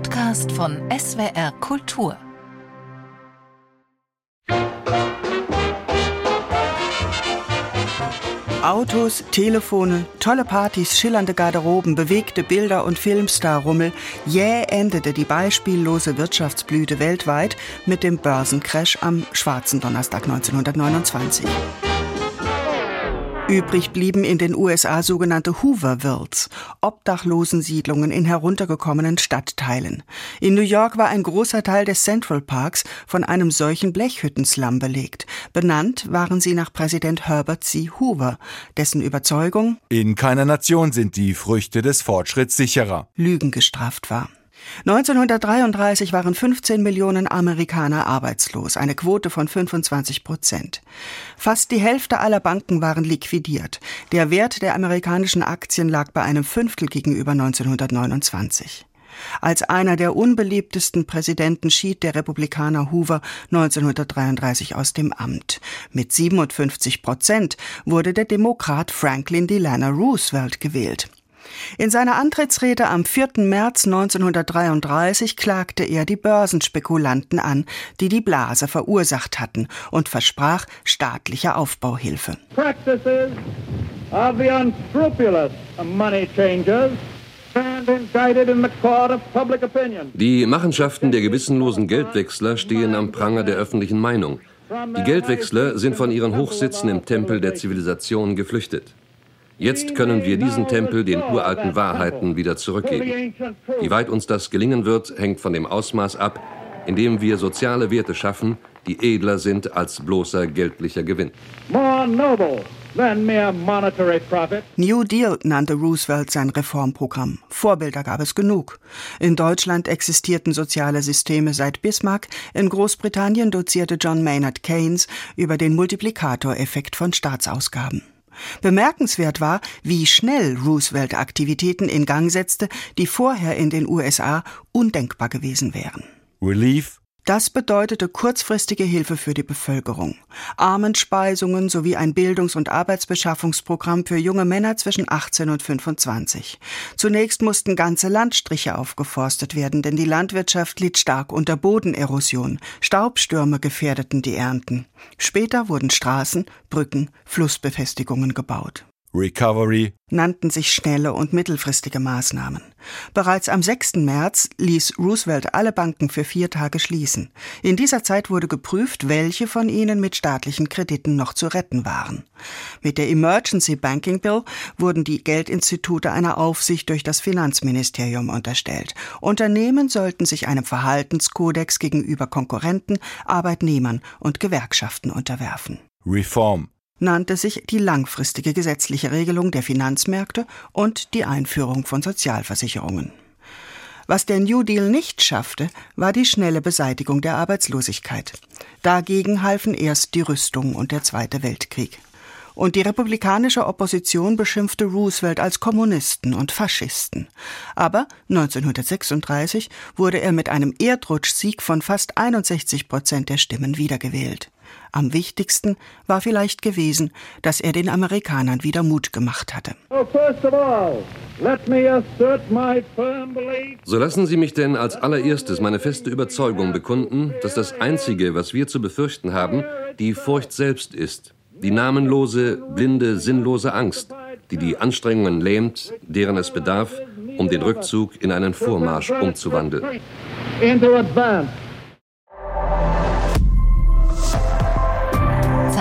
Podcast von SWR Kultur. Autos, Telefone, tolle Partys, schillernde Garderoben, bewegte Bilder und Filmstar-Rummel. Jäh endete die beispiellose Wirtschaftsblüte weltweit mit dem Börsencrash am schwarzen Donnerstag 1929. Übrig blieben in den USA sogenannte Hoovervilles, Obdachlosensiedlungen in heruntergekommenen Stadtteilen. In New York war ein großer Teil des Central Parks von einem solchen Blechhüttenslum belegt. Benannt waren sie nach Präsident Herbert C. Hoover, dessen Überzeugung In keiner Nation sind die Früchte des Fortschritts sicherer. Lügen gestraft war. 1933 waren 15 Millionen Amerikaner arbeitslos, eine Quote von 25 Prozent. Fast die Hälfte aller Banken waren liquidiert. Der Wert der amerikanischen Aktien lag bei einem Fünftel gegenüber 1929. Als einer der unbeliebtesten Präsidenten schied der Republikaner Hoover 1933 aus dem Amt. Mit 57 Prozent wurde der Demokrat Franklin Delano Roosevelt gewählt. In seiner Antrittsrede am 4. März 1933 klagte er die Börsenspekulanten an, die die Blase verursacht hatten und versprach staatliche Aufbauhilfe. Practices of the unscrupulous money changers die Machenschaften der gewissenlosen Geldwechsler stehen am Pranger der öffentlichen Meinung. Die Geldwechsler sind von ihren Hochsitzen im Tempel der Zivilisation geflüchtet. Jetzt können wir diesen Tempel den uralten Wahrheiten wieder zurückgeben. Wie weit uns das gelingen wird, hängt von dem Ausmaß ab, in dem wir soziale Werte schaffen, die edler sind als bloßer geldlicher Gewinn. New Deal nannte Roosevelt sein Reformprogramm. Vorbilder gab es genug. In Deutschland existierten soziale Systeme seit Bismarck, in Großbritannien dozierte John Maynard Keynes über den Multiplikatoreffekt von Staatsausgaben. Bemerkenswert war, wie schnell Roosevelt Aktivitäten in Gang setzte, die vorher in den USA undenkbar gewesen wären. Relief das bedeutete kurzfristige Hilfe für die Bevölkerung, Armenspeisungen sowie ein Bildungs- und Arbeitsbeschaffungsprogramm für junge Männer zwischen 18 und 25. Zunächst mussten ganze Landstriche aufgeforstet werden, denn die Landwirtschaft litt stark unter Bodenerosion. Staubstürme gefährdeten die Ernten. Später wurden Straßen, Brücken, Flussbefestigungen gebaut. Recovery nannten sich schnelle und mittelfristige Maßnahmen. Bereits am 6. März ließ Roosevelt alle Banken für vier Tage schließen. In dieser Zeit wurde geprüft, welche von ihnen mit staatlichen Krediten noch zu retten waren. Mit der Emergency Banking Bill wurden die Geldinstitute einer Aufsicht durch das Finanzministerium unterstellt. Unternehmen sollten sich einem Verhaltenskodex gegenüber Konkurrenten, Arbeitnehmern und Gewerkschaften unterwerfen. Reform nannte sich die langfristige gesetzliche Regelung der Finanzmärkte und die Einführung von Sozialversicherungen. Was der New Deal nicht schaffte, war die schnelle Beseitigung der Arbeitslosigkeit. Dagegen halfen erst die Rüstung und der Zweite Weltkrieg. Und die republikanische Opposition beschimpfte Roosevelt als Kommunisten und Faschisten. Aber 1936 wurde er mit einem Erdrutschsieg von fast 61 Prozent der Stimmen wiedergewählt. Am wichtigsten war vielleicht gewesen, dass er den Amerikanern wieder Mut gemacht hatte. So lassen Sie mich denn als allererstes meine feste Überzeugung bekunden, dass das Einzige, was wir zu befürchten haben, die Furcht selbst ist. Die namenlose, blinde, sinnlose Angst, die die Anstrengungen lähmt, deren es bedarf, um den Rückzug in einen Vormarsch umzuwandeln.